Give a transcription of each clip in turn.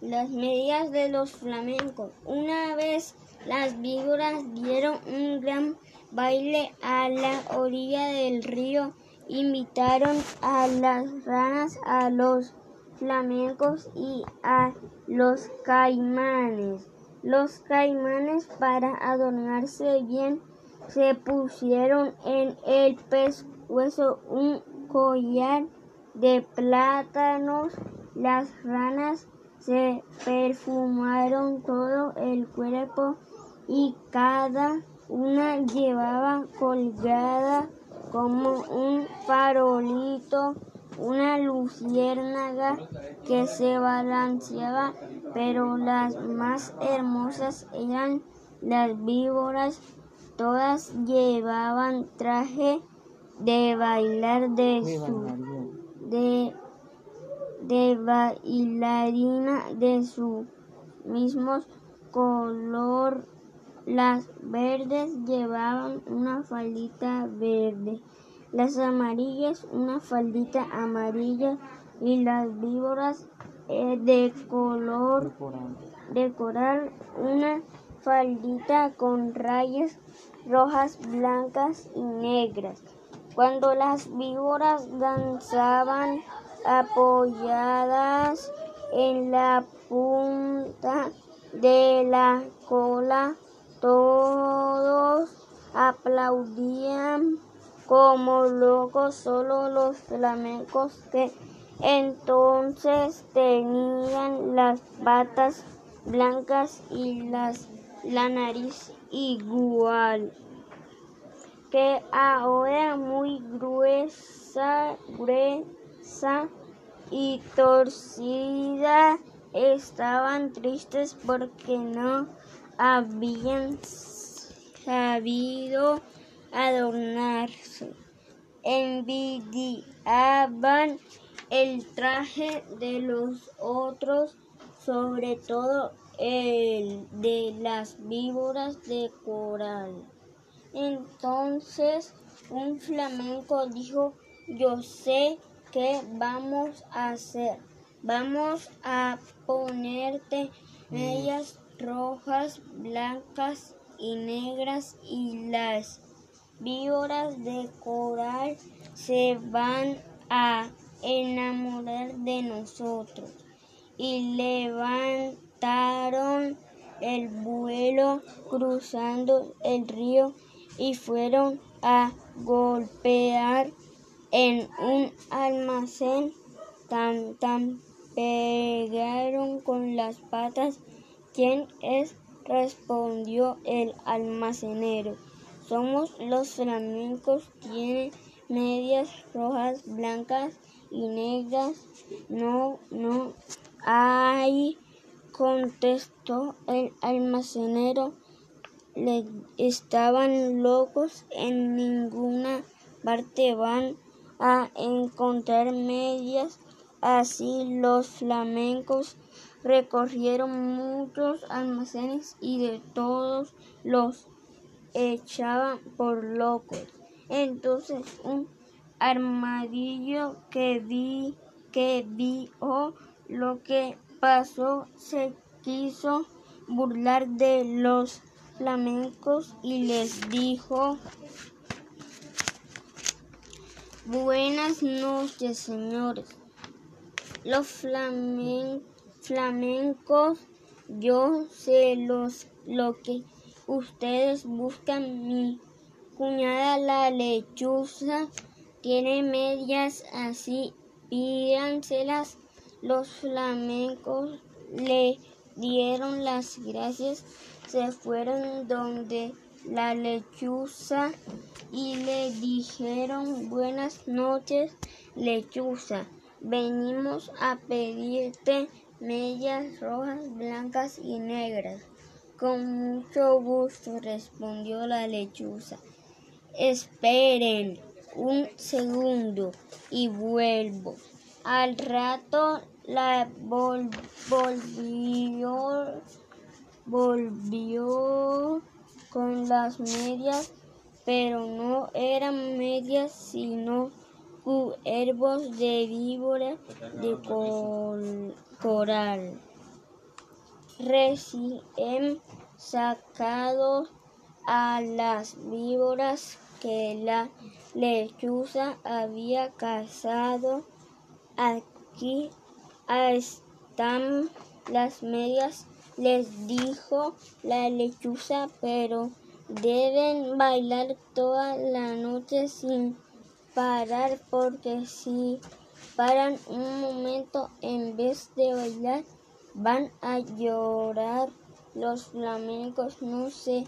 las medias de los flamencos. Una vez las víboras dieron un gran baile a la orilla del río. Invitaron a las ranas, a los flamencos y a los caimanes. Los caimanes para adornarse bien se pusieron en el pescuezo un collar de plátanos. Las ranas se perfumaron todo el cuerpo y cada una llevaba colgada como un farolito una luciérnaga que se balanceaba, pero las más hermosas eran las víboras. Todas llevaban traje de bailar de su de, de bailarina de su mismo color. Las verdes llevaban una faldita verde, las amarillas una faldita amarilla y las víboras eh, de color de coral una faldita con rayas rojas, blancas y negras. Cuando las víboras danzaban apoyadas en la punta de la cola, todos aplaudían como locos, solo los flamencos que entonces tenían las patas blancas y las, la nariz igual que ahora muy gruesa, gruesa y torcida, estaban tristes porque no habían sabido adornarse. Envidiaban el traje de los otros, sobre todo el de las víboras de coral. Entonces un flamenco dijo, yo sé qué vamos a hacer. Vamos a ponerte medias rojas, blancas y negras y las víboras de coral se van a enamorar de nosotros. Y levantaron el vuelo cruzando el río y fueron a golpear en un almacén. Tan, tan pegaron con las patas. ¿Quién es? respondió el almacenero. Somos los flamencos, tiene medias rojas, blancas y negras. No, no hay, contestó el almacenero le estaban locos, en ninguna parte van a encontrar medias. Así los flamencos recorrieron muchos almacenes y de todos los echaban por locos. Entonces un armadillo que vi que vio lo que pasó se quiso burlar de los flamencos y les dijo, buenas noches señores, los flamencos, yo sé los, lo que ustedes buscan, mi cuñada la lechuza tiene medias así, pídanselas, los flamencos le dieron las gracias. Se fueron donde la lechuza y le dijeron buenas noches lechuza venimos a pedirte medias rojas blancas y negras. Con mucho gusto respondió la lechuza. Esperen un segundo y vuelvo. Al rato la volvió volvió con las medias, pero no eran medias, sino cuervos de víbora de coral. recién sacados a las víboras que la lechuza había cazado. Aquí están las medias, les dijo la lechuza, pero deben bailar toda la noche sin parar, porque si paran un momento en vez de bailar, van a llorar. Los flamencos no se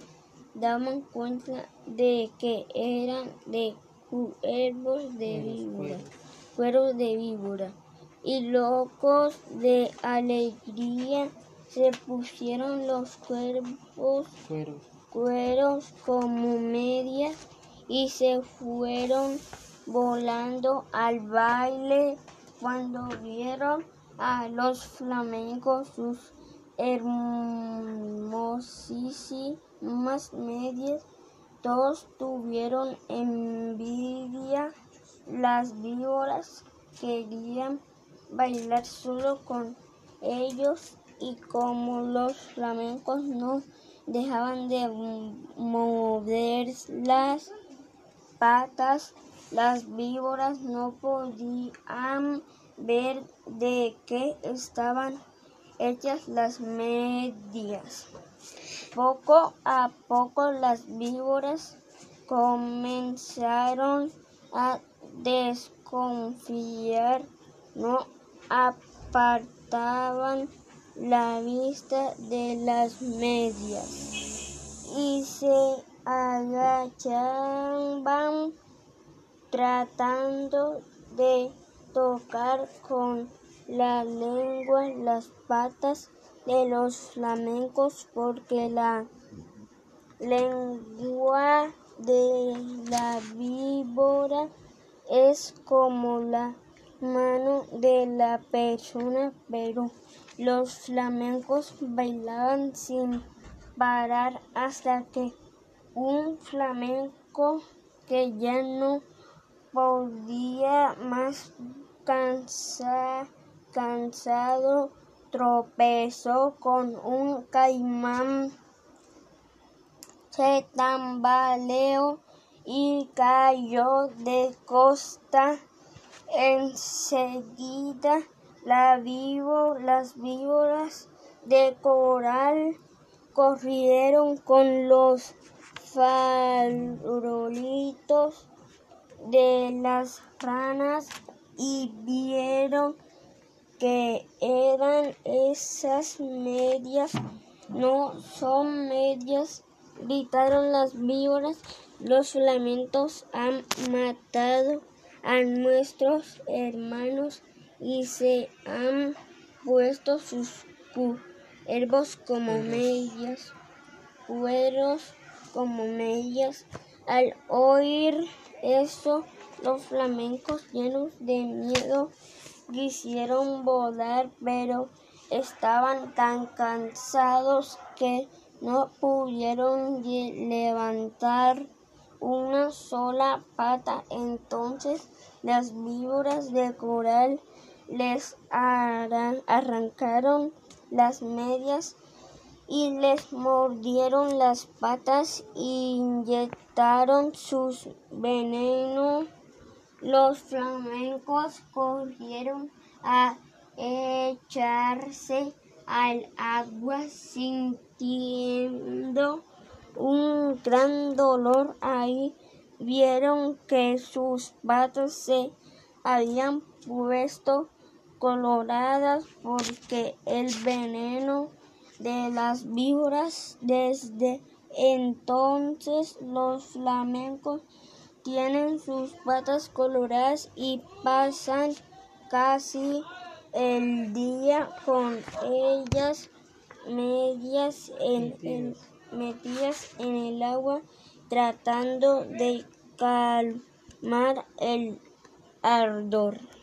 daban cuenta de que eran de cuervos de víbora, cueros de víbora, y locos de alegría se pusieron los cuervos cueros como medias y se fueron volando al baile cuando vieron a los flamencos sus hermosísimas medias. Todos tuvieron envidia. Las víboras querían bailar solo con ellos y como los flamencos no dejaban de mover las patas, las víboras no podían ver de qué estaban hechas las medias. Poco a poco las víboras comenzaron a desconfiar, no apartaban la vista de las medias. Y se agachaban tratando de tocar con la lengua las patas de los flamencos porque la lengua de la víbora es como la mano de la persona, pero los flamencos bailaban sin parar hasta que un flamenco que ya no podía más cansado tropezó con un caimán, se tambaleó y cayó de costa. Enseguida la las víboras de coral corrieron con los farolitos de las ranas y vieron que eran esas medias, no son medias, gritaron las víboras, los lamentos han matado a nuestros hermanos y se han puesto sus cuervos como medias, cueros como medias. Al oír eso, los flamencos llenos de miedo quisieron volar, pero estaban tan cansados que no pudieron levantar una sola pata. Entonces las víboras de coral les arrancaron las medias y les mordieron las patas inyectaron sus venenos. Los flamencos corrieron a echarse al agua sintiendo un gran dolor ahí. Vieron que sus patas se habían puesto coloradas porque el veneno de las víboras desde entonces los flamencos tienen sus patas coloradas y pasan casi el día con ellas medias en, metidas en el agua tratando de calmar el ardor.